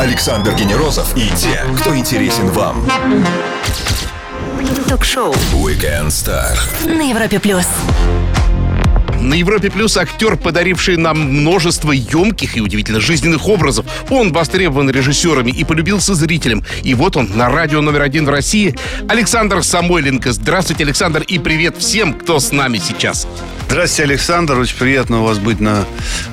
Александр Генерозов и те, кто интересен вам. Ток-шоу Weekend Star. на Европе плюс. На Европе Плюс актер, подаривший нам множество емких и удивительно жизненных образов. Он востребован режиссерами и полюбился зрителям. И вот он на радио номер один в России. Александр Самойленко. Здравствуйте, Александр, и привет всем, кто с нами сейчас. Здравствуйте, Александр. Очень приятно у вас быть на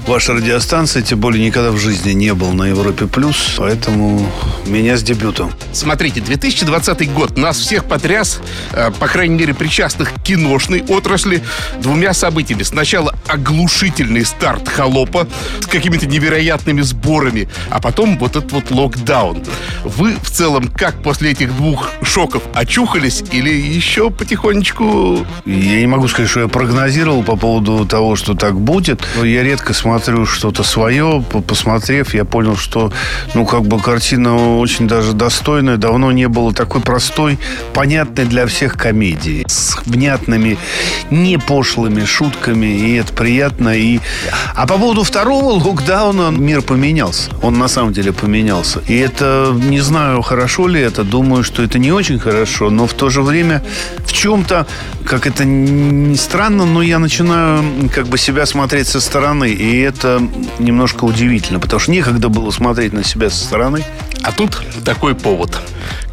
вашей радиостанции. Тем более никогда в жизни не был на Европе Плюс. Поэтому меня с дебютом. Смотрите, 2020 год нас всех потряс, э, по крайней мере, причастных к киношной отрасли, двумя событиями. Сначала оглушительный старт «Холопа» с какими-то невероятными сборами, а потом вот этот вот локдаун. Вы в целом как после этих двух шоков очухались или еще потихонечку... Я не могу сказать, что я прогнозировал по поводу того, что так будет. Я редко смотрю что-то свое. Посмотрев, я понял, что, ну, как бы картина очень даже достойная. Давно не было такой простой, понятной для всех комедии. С внятными, не пошлыми шутками. И это приятно. И... А по поводу второго локдауна мир поменялся. Он на самом деле поменялся. И это, не знаю, хорошо ли это. Думаю, что это не очень хорошо. Но в то же время в чем-то, как это не странно, но я начинаю как бы себя смотреть со стороны. И это немножко удивительно. Потому что некогда было смотреть на себя со стороны. А тут такой повод.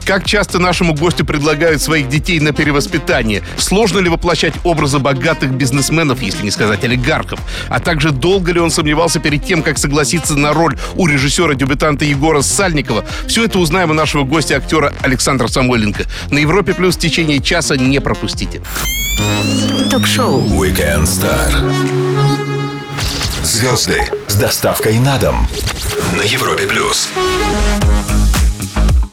Как часто нашему гостю предлагают своих детей на перевоспитание? Сложно ли воплощать образы богатых бизнесменов, если не сказать олигархов? А также долго ли он сомневался перед тем, как согласиться на роль у режиссера-дебютанта Егора Сальникова? Все это узнаем у нашего гостя, актера Александра Самойленко. На Европе Плюс в течение часа не пропустите. Ток-шоу Weekend Star. Звезды с доставкой на дом на Европе Плюс.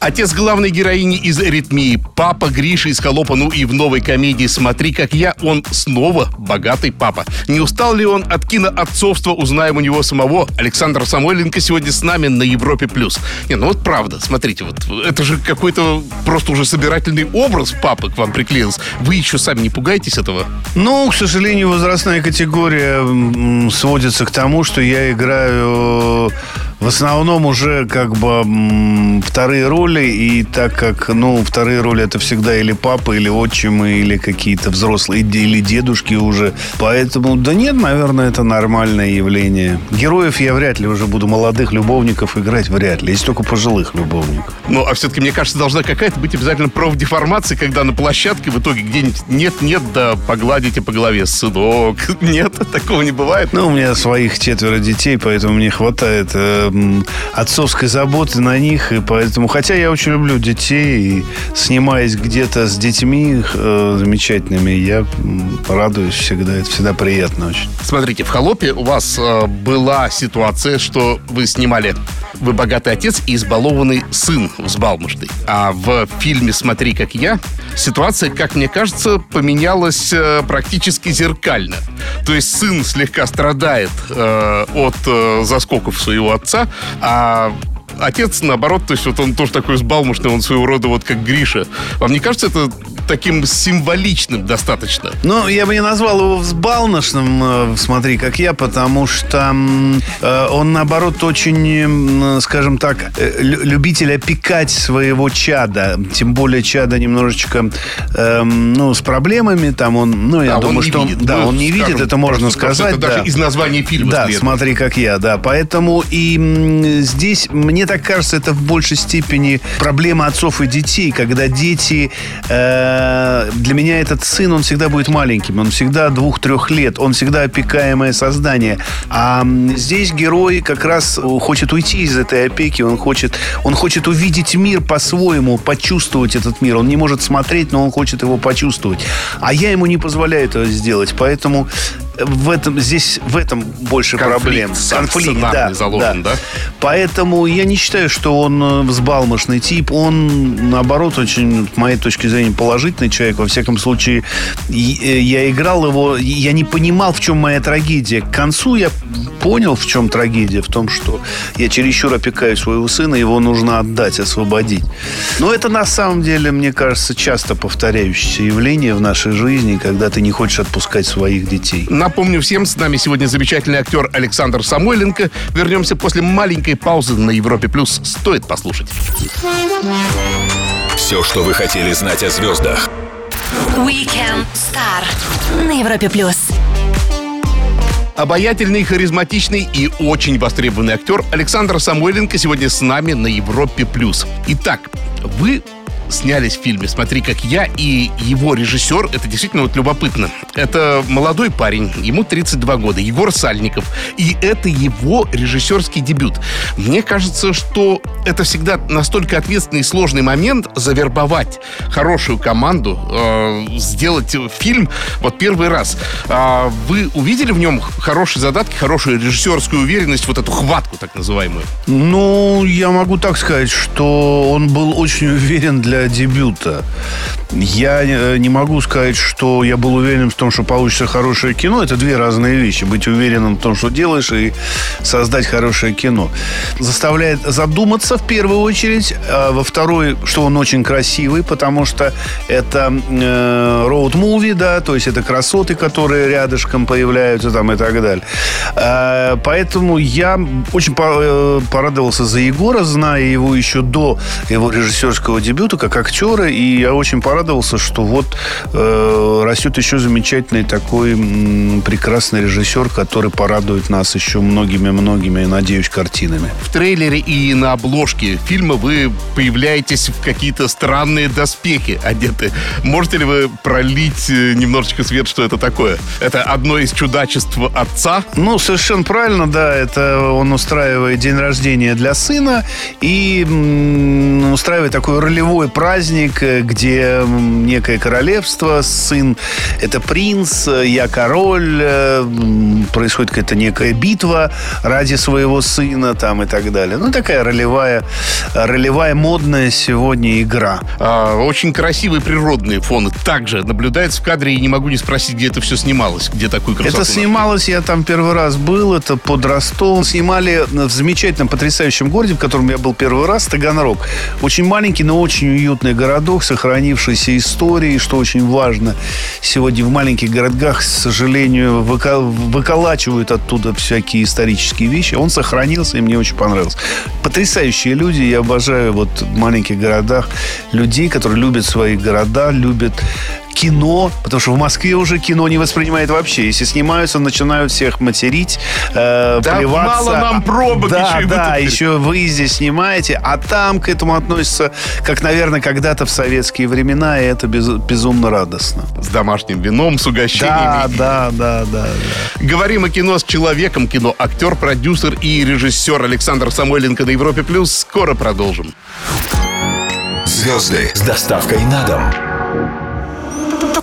Отец главной героини из «Аритмии», папа Гриша из «Холопа», ну и в новой комедии «Смотри, как я», он снова богатый папа. Не устал ли он от киноотцовства, узнаем у него самого. Александр Самойленко сегодня с нами на Европе+. плюс. Не, ну вот правда, смотрите, вот это же какой-то просто уже собирательный образ папы к вам приклеился. Вы еще сами не пугаетесь этого? Ну, к сожалению, возрастная категория сводится к тому, что я играю в основном уже как бы вторые роли, и так как, ну, вторые роли это всегда или папа, или отчимы, или какие-то взрослые, или дедушки уже. Поэтому, да нет, наверное, это нормальное явление. Героев я вряд ли уже буду молодых любовников играть, вряд ли, если только пожилых любовников. Ну, а все-таки, мне кажется, должна какая-то быть обязательно профдеформация, когда на площадке в итоге где-нибудь нет-нет, да погладите по голове, сынок. Нет, такого не бывает. Ну, у меня своих четверо детей, поэтому мне хватает э, м, отцовской заботы на них. И поэтому, хотя я очень люблю детей, и снимаясь где-то с детьми э, замечательными, я радуюсь всегда. Это всегда приятно очень. Смотрите, в «Холопе» у вас э, была ситуация, что вы снимали «Вы богатый отец» и избалованный сын взбалмошный. А в фильме «Смотри, как я» ситуация, как мне кажется, поменялась э, практически зеркально. То есть сын слегка страдает э, от э, заскоков своего отца, а отец, наоборот, то есть вот он тоже такой взбалмошный, он своего рода вот как Гриша. Вам не кажется это таким символичным достаточно? Ну, я бы не назвал его взбалношным, э, смотри, как я, потому что э, он, наоборот, очень, скажем так, э, лю- любитель опекать своего чада. Тем более чада немножечко, эм, ну, с проблемами. Там он, ну, я Да, он думаю, не что... видит. Да, Ну, он не скажем, видит, это можно просто сказать. Это даже да. из названия фильма Да, следует. смотри, как я, да. Поэтому и здесь, мне так кажется, это в большей степени проблема отцов и детей, когда дети... э, для меня этот сын, он всегда будет маленьким, он всегда двух-трех лет, он всегда опекаемое создание. А здесь герой как раз э, хочет уйти из этой опеки, он хочет, он хочет увидеть мир по-своему, почувствовать этот мир. Он не может смотреть, но он хочет его почувствовать. А я ему не позволяю этого сделать, поэтому в этом, здесь в этом больше Конфликт проблем. сам сценарный заложен, да? Поэтому я не считаю, что он э, взбалмошный тип. Он, наоборот, очень, с моей точки зрения, положительный человек. Во всяком случае, э, я играл его, я не понимал, в чем моя трагедия. К концу я понял, в чем трагедия. В том, что я чересчур опекаю своего сына, его нужно отдать, освободить. Но это на самом деле, мне кажется, часто повторяющееся явление в нашей жизни, когда ты не хочешь отпускать своих детей. Напомню всем, с нами сегодня замечательный актер Александр Самойленко. Вернемся после маленькой паузы на Европе+. плюс. Стоит послушать. Все, что вы хотели знать о звездах. Weekend Star на Европе плюс. Обаятельный, харизматичный и очень востребованный актер Александр Самойленко сегодня с нами на Европе+. плюс. Итак, вы снялись в фильме «Смотри, как я» и его режиссер, это действительно вот любопытно. Это молодой парень, ему 32 года, Егор Сальников. И это его режиссерский дебют. Мне кажется, что это всегда настолько ответственный и сложный момент завербовать хорошую команду, э, сделать фильм вот первый раз. А вы увидели в нем хорошие задатки, хорошую режиссерскую уверенность, вот эту хватку так называемую? Ну, я могу так сказать, что он был очень уверен для дебюта. Я э, не могу сказать, что я был уверен в том, что получится хорошее кино. Это две разные вещи. Быть уверенным в том, что делаешь, и создать хорошее кино. Заставляет задуматься в первую очередь. А во второй, что он очень красивый, потому что это роуд-муви, да, то есть это красоты, которые рядышком появляются там и так далее. А, поэтому я очень э, порадовался за Егора, зная его еще до его режиссерского дебюта, как актера, и я очень порадовался, что вот э, растет еще замечательный такой м, прекрасный режиссер, который порадует нас еще многими-многими, надеюсь, картинами. В трейлере и на обложке фильма вы появляетесь в какие-то странные доспехи одеты. Можете ли вы пролить э, немножечко свет, что это такое? Это одно из чудачеств отца? Ну, совершенно правильно, да. Это он устраивает день рождения для сына и устраивает такой ролевой праздник, э, где некое королевство, сын – это принц, я король, э, происходит какая-то некая битва ради своего сына там и так далее. Ну, такая ролевая, ролевая модная сегодня игра. А, очень красивые природные фоны также наблюдается в кадре, и не могу не спросить, где это все снималось, где такую красоту Это нашли. снималось, я там первый раз был, это под Ростовом. Снимали в замечательном, потрясающем городе, в котором я был первый раз, Таганрог. Очень маленький, но очень уютный городок, сохранившийся историей, что очень важно. Сегодня в маленьких городках, к сожалению, выколачивают оттуда всякие исторические вещи. Он сохранился, и мне очень понравился. Потрясающие люди, я обожаю вот в маленьких городах людей, которые любят свои города, любят кино, потому что в Москве уже кино не воспринимает вообще. Если снимаются, начинают всех материть, э, Да плеваться. мало нам пробок, да, еще и вы да, тут- еще вы здесь снимаете, а там к этому относятся, как, наверное, когда-то в советские времена, и это без- безумно радостно. С домашним вином, с Да, угощениями. да, да, да, да. Говорим о кино с человеком кино. Актер, продюсер и режиссер Александр Самойленко на Европе+. плюс. Скоро продолжим. Звезды с доставкой на дом.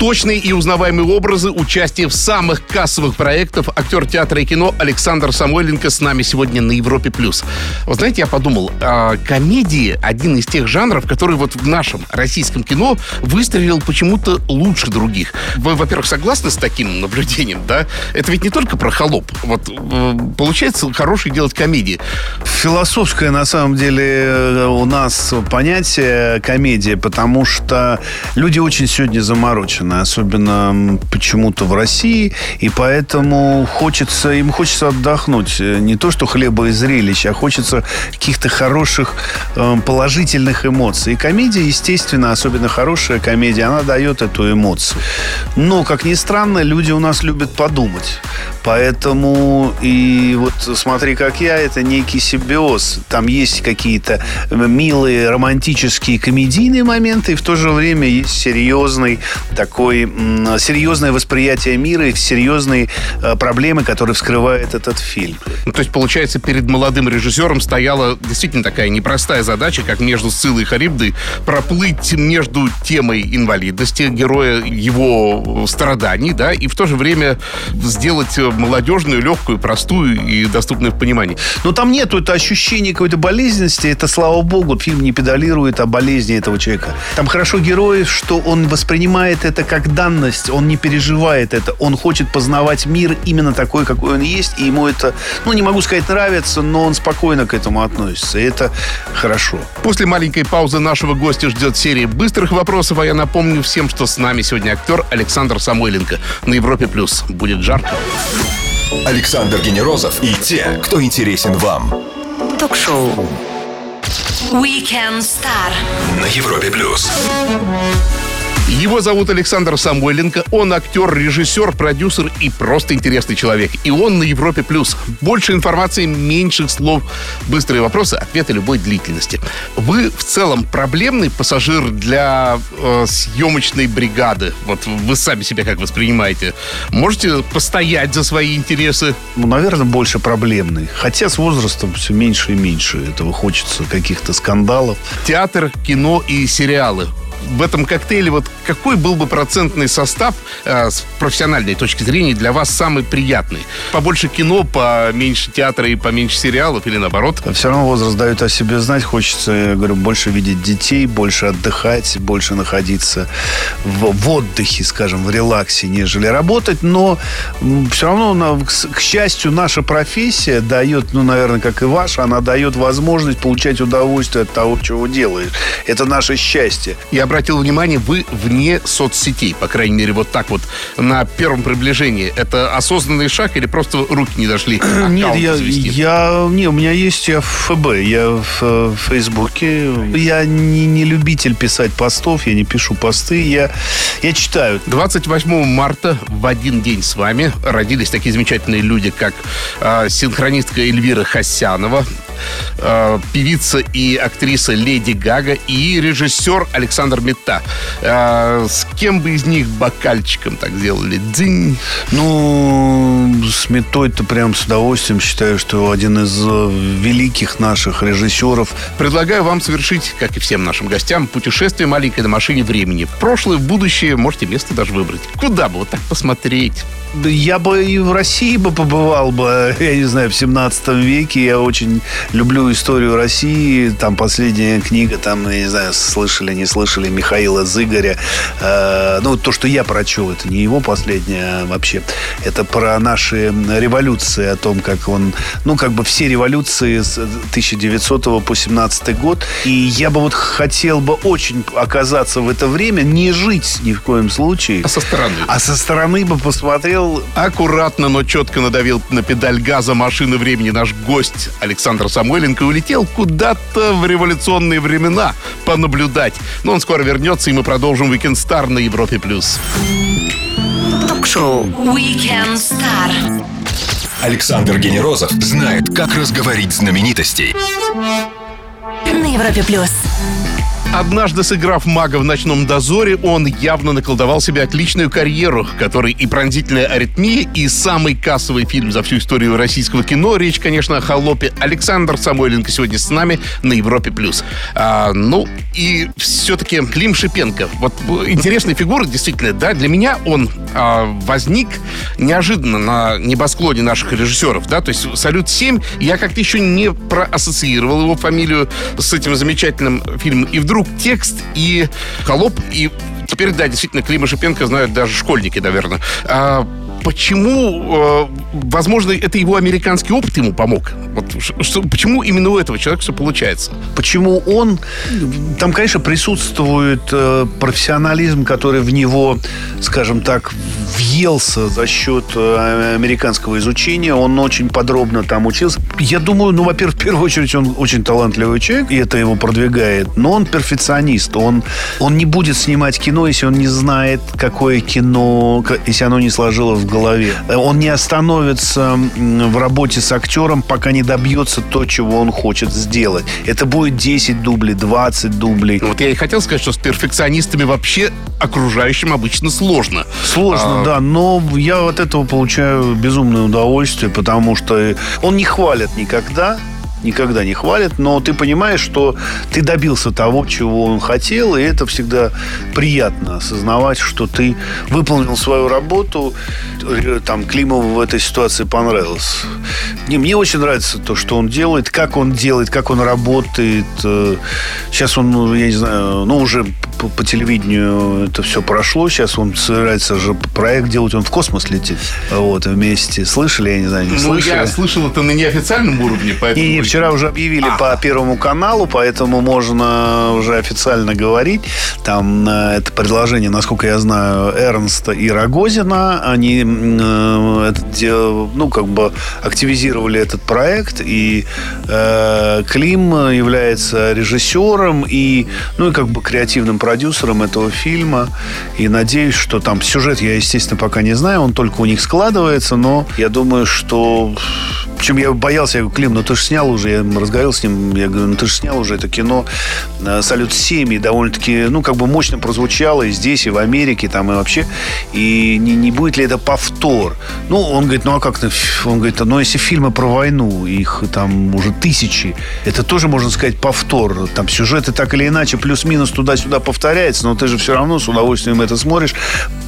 Точные и узнаваемые образы, участие в самых кассовых проектах. Актер театра и кино Александр Самойленко с нами сегодня на Европе+. плюс. Вы знаете, я подумал, а, комедии – один из тех жанров, который вот в нашем российском кино выстрелил почему-то лучше других. Вы, во-первых, согласны с таким наблюдением, да? Это ведь не только про холоп. Вот э, получается хорошие делать комедии. Философское, на самом деле, э, у нас понятие комедия, потому что люди очень сегодня заморочены, особенно м, почему-то в России, и поэтому хочется, им хочется отдохнуть. Э, Не то, что хлеба и зрелищ, а хочется каких-то хороших, э, положительных эмоций. И комедия, естественно, особенно хорошая комедия, она дает эту эмоцию. Но, как ни странно, люди у нас любят подумать. Поэтому и вот смотри, как я, это некий симбиоз. Там есть какие-то милые, романтические, комедийные моменты, и в то же время есть серьезный такой, серьезное восприятие мира и серьезные э, проблемы, которые вскрывает этот фильм. Ну, то есть, получается, перед молодым режиссером стояла действительно такая непростая задача, как между Сциллой и Харибдой, проплыть между темой инвалидности героя, его страданий, да, и в то же время сделать э, молодежную, легкую, простую и доступную в понимании. Но там нету это ощущения какой-то болезненности. Это, слава богу, фильм не педалирует о болезни этого человека. Там хорошо герой, что он воспринимает это как данность, он не переживает это. Он хочет познавать мир именно такой, какой он есть, и ему это, ну, не могу сказать, нравится, но он спокойно к этому относится. И это хорошо. После маленькой паузы нашего гостя ждет серия быстрых вопросов, а я напомню всем, что с нами сегодня актер Александр Самойленко на Европе+. плюс. Будет жарко. Александр Генерозов и те, кто интересен вам. Ток-шоу Weekend Star На Европе плюс. Его зовут Александр Самойленко. Он актер, режиссер, продюсер и просто интересный человек. И он на Европе+. плюс. Больше информации, меньше слов. Быстрые вопросы, ответы любой длительности. Вы в целом проблемный пассажир для э, съемочной бригады? Вот вы сами себя как воспринимаете? Можете постоять за свои интересы? Ну, наверное, больше проблемный. Хотя с возрастом все меньше и меньше этого хочется, каких-то скандалов. Театр, кино и сериалы в этом коктейле вот какой был бы процентный состав э, с профессиональной точки зрения для вас самый приятный? Побольше кино, поменьше театра и поменьше сериалов или наоборот? Все равно возраст дает о себе знать. Хочется, я говорю, больше видеть детей, больше отдыхать, больше находиться в, в отдыхе, скажем, в релаксе, нежели работать. Но все равно, к счастью, наша профессия дает, ну, наверное, как и ваша, она дает возможность получать удовольствие от того, чего делаешь. Это наше счастье. Я обратил внимание, вы вне соцсетей, по крайней мере, вот так вот, на первом приближении. Это осознанный шаг или просто руки не дошли? Нет, я, я, не, у меня есть я в ФБ, я в, в Фейсбуке. Я не, не любитель писать постов, я не пишу посты, я, я читаю. 28 марта в один день с вами родились такие замечательные люди, как э, синхронистка Эльвира Хасянова, э, певица и актриса Леди Гага и режиссер Александр Мета. Э, с кем бы из них бокальчиком так сделали? Дзинь. Ну, с Метой-то прям с удовольствием считаю, что один из э, великих наших режиссеров. Предлагаю вам совершить, как и всем нашим гостям, путешествие маленькой на машине времени. В прошлое, в будущее, можете место даже выбрать. Куда бы вот так посмотреть? Я бы и в России бы побывал бы, я не знаю, в 17 веке. Я очень люблю историю России. Там последняя книга, там, я не знаю, слышали, не слышали, Михаила Зыгоря. Э, ну, то, что я прочел, это не его последняя а вообще. Это про наши революции, о том, как он... Ну, как бы все революции с 1900 по 17 год. И я бы вот хотел бы очень оказаться в это время, не жить ни в коем случае. А со стороны? А со стороны бы посмотрел... Аккуратно, но четко надавил на педаль газа машины времени наш гость Александр Самойленко улетел куда-то в революционные времена понаблюдать. Но он скоро вернется, и мы продолжим Weekend Star на Европе+. плюс. Ток-шоу Weekend Star. Александр Генерозов знает, как разговорить знаменитостей. На Европе+. плюс. Однажды сыграв мага в «Ночном дозоре», он явно наколдовал себе отличную карьеру, который и «Пронзительная аритмия», и самый кассовый фильм за всю историю российского кино. Речь, конечно, о «Холопе». Александр Самойленко сегодня с нами на Европе+. плюс. А, ну, и все-таки Клим Шипенко. Вот интересная фигура, действительно, да, для меня он а, возник неожиданно на небосклоне наших режиссеров, да, то есть «Салют-7», я как-то еще не проассоциировал его фамилию с этим замечательным фильмом, и вдруг вдруг текст и холоп, и теперь, да, действительно, Клима Шипенко знают даже школьники, наверное. А, почему, э, возможно, это его американский опыт ему помог? Вот, что, почему именно у этого человека все получается? Почему он... Там, конечно, присутствует э, профессионализм, который в него, скажем так, въелся за счет э, американского изучения. Он очень подробно там учился. Я думаю, ну, во-первых, в первую очередь, он очень талантливый человек, и это его продвигает. Но он перфекционист. Он, он не будет снимать кино, если он не знает, какое кино, если оно не сложилось в голове. Он не остановится в работе с актером, пока не добьется то, чего он хочет сделать. Это будет 10 дублей, 20 дублей. Вот я и хотел сказать, что с перфекционистами вообще окружающим обычно сложно. Сложно, а... да, но я от этого получаю безумное удовольствие, потому что он не хвалит никогда, никогда не хвалит, но ты понимаешь, что ты добился того, чего он хотел, и это всегда приятно осознавать, что ты выполнил свою работу, там Климову в этой ситуации понравилось. Не, мне очень нравится то, что он делает, как он делает, как он работает. Сейчас он, ну, я не знаю, ну, уже по, по телевидению это все прошло. Сейчас он собирается же проект делать, он в космос летит. Вот, вместе. Слышали, я не знаю, не Ну, слышали? я слышал это на неофициальном уровне, поэтому... И вчера уже объявили по Первому каналу, поэтому можно уже официально говорить. Там э, это предложение, насколько я знаю, Эрнста и Рогозина. Они э, это ну, как бы активизировали этот проект. И э, Клим является режиссером и, ну, и как бы креативным продюсером этого фильма. И надеюсь, что там сюжет я, естественно, пока не знаю. Он только у них складывается, но я думаю, что... Причем я боялся, я говорю, Клим, ну ты же снял уже, я разговаривал с ним, я говорю, ну ты же снял уже это кино э, «Салют-7», и довольно-таки, ну, как бы мощно прозвучало и здесь, и в Америке, там, и вообще. И не, не будет ли это повтор? Ну, он говорит, ну, а как? Он говорит, ну, если фильмы про войну, их там уже тысячи, это тоже, можно сказать, повтор. Там сюжеты так или иначе плюс-минус туда-сюда повторяется, но ты же все равно с удовольствием это смотришь.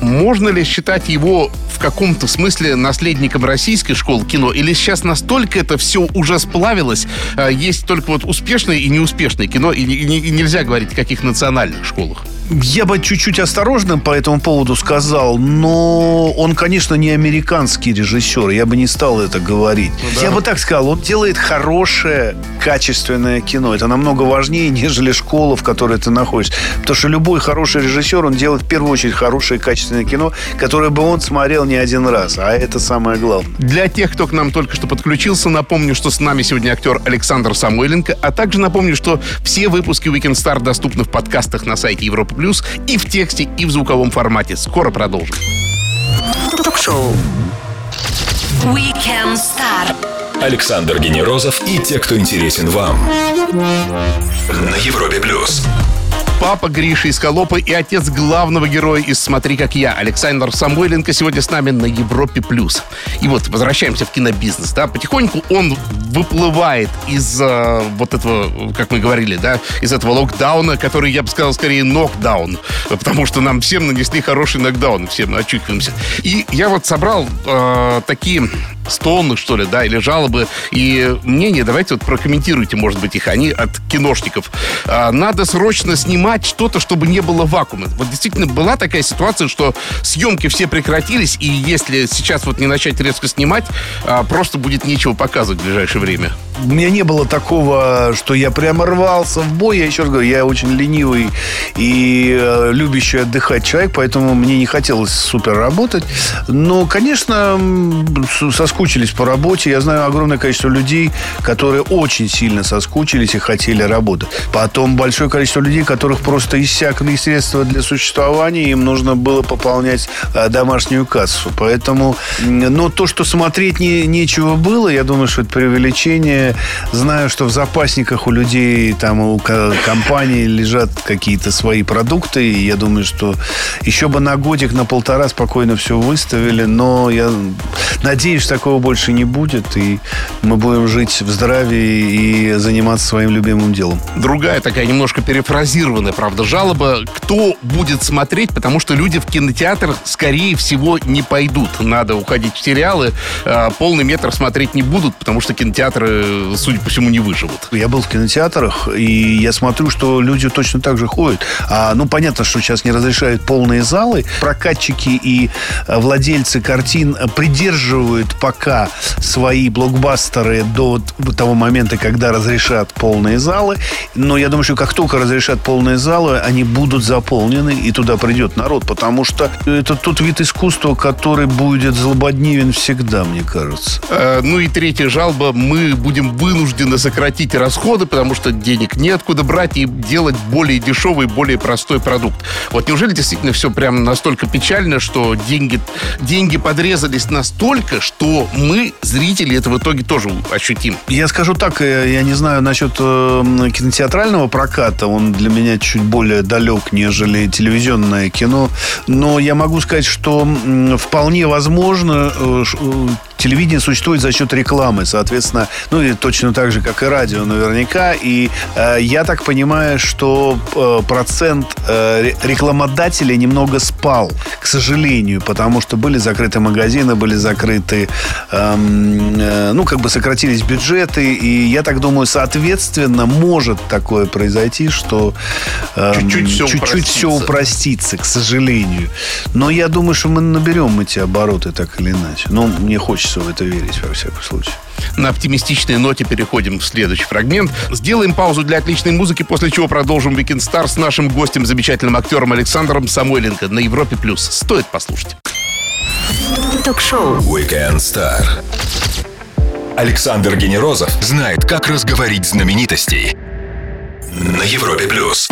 Можно ли считать его в каком-то смысле наследником российской школы кино? Или сейчас настолько это все уже сплавилось, а, есть только вот успешное и неуспешное кино, и, не- и нельзя говорить о каких национальных школах? Я бы чуть-чуть осторожным по этому поводу сказал, но он, конечно, не американский режиссер. Я бы не стал это говорить. Я бы так сказал, он делает хорошее, качественное кино. Это намного важнее, нежели школа, в которой ты находишься. Потому что любой хороший режиссер, он делает в первую очередь хорошее, качественное кино, которое бы он смотрел не один раз. А это самое главное. Для тех, кто к нам только что подключился, напомню, что с нами сегодня актер Александр Самойленко, а также напомню, что все выпуски Weekend Star доступны в подкастах на сайте Европа Плюс и в тексте, и в звуковом формате. Скоро продолжим. Ток-шоу. Weekend Star. Александр Генерозов и те, кто интересен вам. На Европе плюс. Папа Гриша из Колопы и отец главного героя из «Смотри, как я» Александр Самойленко сегодня с нами на Европе+. плюс. И вот возвращаемся в кинобизнес. Да? Потихоньку он выплывает из э, вот этого, как мы говорили, да, из этого локдауна, который, я бы сказал, скорее нокдаун, потому что нам всем нанесли хороший нокдаун, всем очухиваемся. И я вот собрал э, такие стоны, что ли, да, или жалобы и мнения. Давайте вот прокомментируйте, может быть, их. Они от киношников. А, Надо срочно снимать что-то, чтобы не было вакуума. Вот действительно была такая ситуация, что съемки все прекратились, и если сейчас вот не начать резко снимать, а, просто будет нечего показывать в ближайшее время. У меня не было такого, что я прямо рвался в бой. Я еще раз говорю, я очень ленивый и э, любящий отдыхать человек, поэтому мне не хотелось супер работать. Но, конечно, м, с- соскучились по работе. Я знаю огромное количество людей, которые очень сильно соскучились и хотели работать. Потом большое количество людей, которых просто иссякли средства для существования, им нужно было пополнять э, домашнюю кассу. Поэтому, но то, что смотреть не, нечего было, я думаю, что это преувеличение. Знаю, что в запасниках у людей, там у ко- компаний лежат какие-то свои продукты, и я думаю, что еще бы на годик, на полтора спокойно все выставили, но я надеюсь, такого больше не будет, и мы будем жить в здравии и заниматься своим любимым делом. Другая такая немножко перефразированная, правда, жалоба. Кто будет смотреть, потому что люди в кинотеатр, скорее всего, не пойдут. Надо уходить в сериалы. А, Полный метр смотреть не будут, потому что кинотеатры, судя по всему, не выживут. Я был в кинотеатрах, и я смотрю, что люди точно так же ходят. А, ну, понятно, что сейчас не разрешают полные залы. Прокатчики и э, владельцы картин придерживают пока свои блокбастеры до того момента, когда разрешат полные залы. Но я думаю, что как только разрешат полные залы, они будут заполнены, и туда придет народ. Потому что это тот вид искусства, который будет злободневен всегда, мне кажется. Э, Ну и третья жалоба. Мы будем вынуждены сократить расходы, потому что денег неоткуда брать и делать более дешевый, более простой продукт. Вот неужели действительно все прям настолько печально, что деньги, деньги подрезались настолько, что мы, зрители, это в итоге тоже ощутим? Я скажу так, э, я не знаю насчет э, кинотеатрального проката, он для меня чуть более далек, нежели телевизионное кино, но я могу сказать, что вполне возможно э, телевидение существует за счет рекламы, соответственно, ну и точно так же, как и радио наверняка. И э, я так понимаю, что э, процент э, рекламодателей немного спал, к сожалению, потому что были закрыты магазины, были закрыты, эм, э, ну, как бы сократились бюджеты, и я так думаю, соответственно, может такое произойти, что эм, Чуть-чуть все чуть-чуть все упростится. упростится, к сожалению. Но я думаю, что мы наберем эти обороты так или иначе. Но мне хочется в это верить, во всяком случае. На оптимистичной ноте переходим в следующий фрагмент. Сделаем паузу для отличной музыки, после чего продолжим Weekend Star с нашим гостем, замечательным актером Александром Самойленко на Европе+. плюс. Стоит послушать. Ток-шоу. Weekend Star. Александр Генерозов знает, как разговорить знаменитостей. На Европе плюс.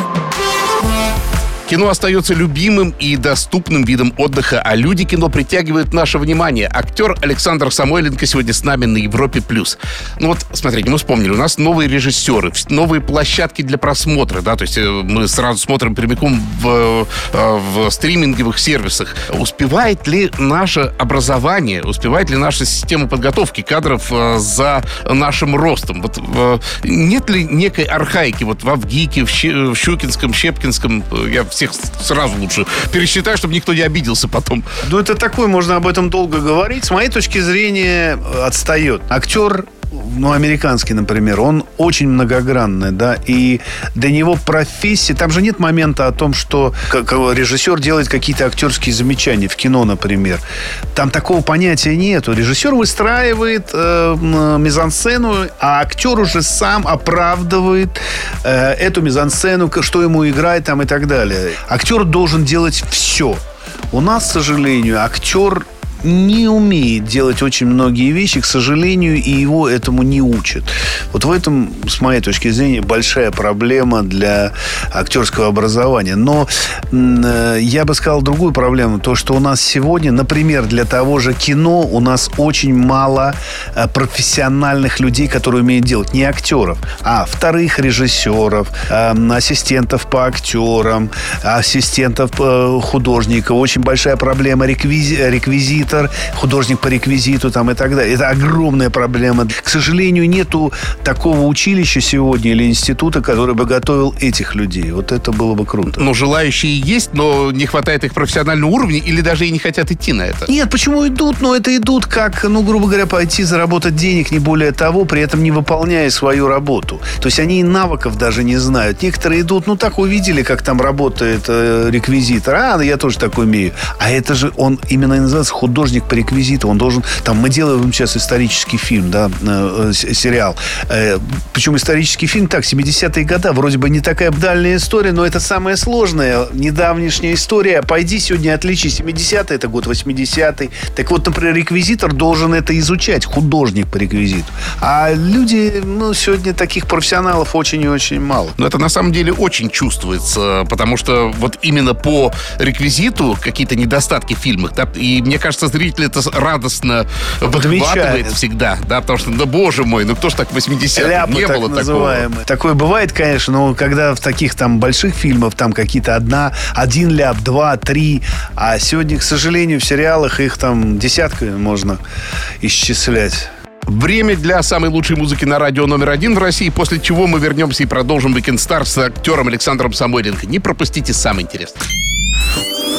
Кино остается любимым и доступным видом отдыха, а люди кино притягивают наше внимание. Актер Александр Самойленко сегодня с нами на Европе+. плюс. Ну вот, смотрите, мы вспомнили, у нас новые режиссеры, новые площадки для просмотра, да, то есть э, мы сразу смотрим прямиком в, э, в стриминговых сервисах. Успевает ли наше образование, успевает ли наша система подготовки кадров э, за нашим ростом? Вот нет ли некой архаики вот в Авгике, в, Щукинском, Щепкинском, я всех сразу лучше пересчитаю, чтобы никто не обиделся потом. Ну, это такой, можно об этом долго говорить. С моей точки зрения, э, отстает. Актер ну, американский, например, он очень многогранный, да, и для него профессия, там же нет момента о том, что режиссер делает какие-то актерские замечания в кино, например. Там такого понятия нету. Режиссер выстраивает э, мизансцену, а актер уже сам оправдывает э, эту мизансцену, что ему играть там и так далее. Актер должен делать все. У нас, к сожалению, актер не умеет делать очень многие вещи, к сожалению, и его этому не учат. Вот в этом, с моей точки зрения, большая проблема для актерского образования. Но э, я бы сказал другую проблему. То, что у нас сегодня, например, для того же кино у нас очень мало э, профессиональных людей, которые умеют делать. Не актеров, а вторых режиссеров, э, ассистентов по актерам, ассистентов э, художника. Очень большая проблема реквизи- реквизитор, художник по реквизиту там и так далее. Это огромная проблема. К сожалению, нету такого училища сегодня или института, который бы готовил этих людей. Вот это было бы круто. Ну, желающие есть, но не хватает их профессионального уровня или даже и не хотят идти на это. Нет, почему идут? Но это идут как, ну, грубо говоря, пойти заработать денег, не более того, при этом не выполняя свою работу. То есть они и навыков даже не знают. Некоторые идут, ну, так увидели, как там работает э, реквизитор. А, ну, я тоже так умею. А это же он именно называется художник по реквизиту. Он должен... Там мы делаем сейчас исторический фильм, да, э, э, сериал. Э, причем исторический фильм, так, 70-е годы. Вроде бы не такая дальняя история, но это самая сложная недавнешняя история. Пойди сегодня отличи 70-е, это год 80-й. Так вот, например, реквизитор должен это изучать, художник по реквизиту. А люди, ну, сегодня таких профессионалов очень и очень мало. Но это на самом деле очень чувствуется, потому что вот именно по реквизиту какие-то недостатки в фильмах, да, и мне кажется, зритель это радостно выхватывает Подмечает. всегда, да, потому что, да боже мой, ну кто ж так в 80-х? Ляпы Не так было такого. называемые. Такое бывает, конечно, но когда в таких там больших фильмах там какие-то одна, один ляп, два, три, а сегодня, к сожалению, в сериалах их там десятками можно исчислять. Время для самой лучшей музыки на радио номер один в России, после чего мы вернемся и продолжим Weekend Star с актером Александром Самойленко. Не пропустите самое интересное.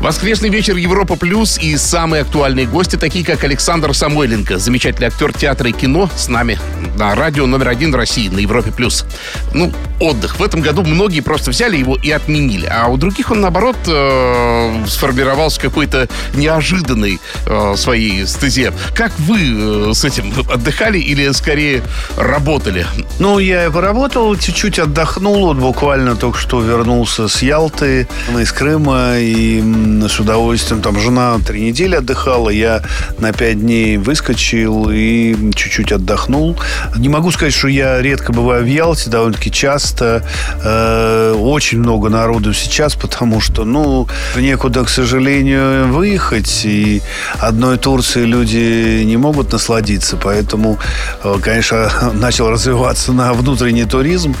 Воскресный вечер Европа Плюс и самые актуальные гости, такие как Александр Самойленко, замечательный актер театра и кино, с нами на радио номер один России, на Европе Плюс. Ну, отдых. В этом году многие просто взяли его и отменили, а у других он, наоборот, э, сформировался какой-то неожиданной э, своей стезе. Как вы э, с этим отдыхали или скорее работали? Ну, я поработал, чуть-чуть отдохнул, вот буквально только что вернулся с Ялты, из Крыма, и с удовольствием. Там жена три недели отдыхала, я на пять дней выскочил и чуть-чуть отдохнул. Не могу сказать, что я редко бываю в Ялте, довольно-таки часто. Э, очень много народу сейчас, потому что, ну, некуда, к сожалению, выехать. И одной Турции люди не могут насладиться. Поэтому, э, конечно, начал развиваться на внутренний туризм.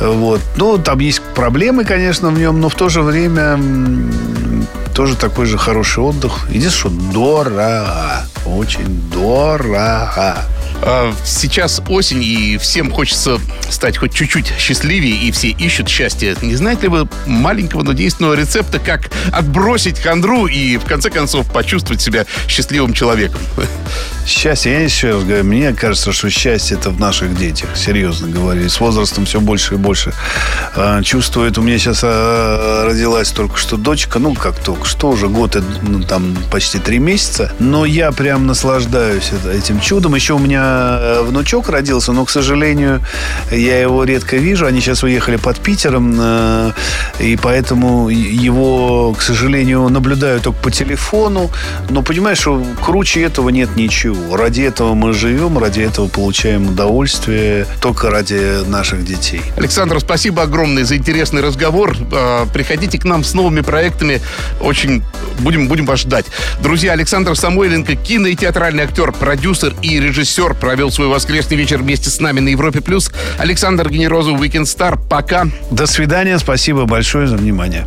Вот. Ну, там есть проблемы, конечно, в нем, но в то же время тоже такой же хороший отдых. Единственное, что дорого. Очень дорого. А, сейчас осень, и всем хочется стать хоть чуть-чуть счастливее, и все ищут счастье. Не знаете ли вы маленького, но действенного рецепта, как отбросить хандру и, в конце концов, почувствовать себя счастливым человеком? Счастье, я еще раз говорю, мне кажется, что счастье это в наших детях, серьезно говорю. И с возрастом все больше и больше э, чувствует. У меня сейчас э, родилась только что дочка, ну, как только что, уже год, и, ну, там, почти три месяца. Но я прям наслаждаюсь этим чудом. Еще у меня Э, внучок родился, но, к сожалению, я его редко вижу. Они сейчас уехали под Питером, э, и поэтому его, к сожалению, наблюдаю только по телефону. Но понимаешь, что круче этого нет ничего. Ради этого мы живем, ради этого получаем удовольствие, только ради наших детей. Александр, спасибо огромное за интересный разговор. Э, приходите к нам с новыми проектами. Очень будем, будем вас ждать. Друзья, Александр Самойленко, кино и театральный актер, продюсер и режиссер провел свой воскресный вечер вместе с нами на Европе+. плюс. Александр Генерозов, Weekend Star. Пока. До свидания. Спасибо большое за внимание.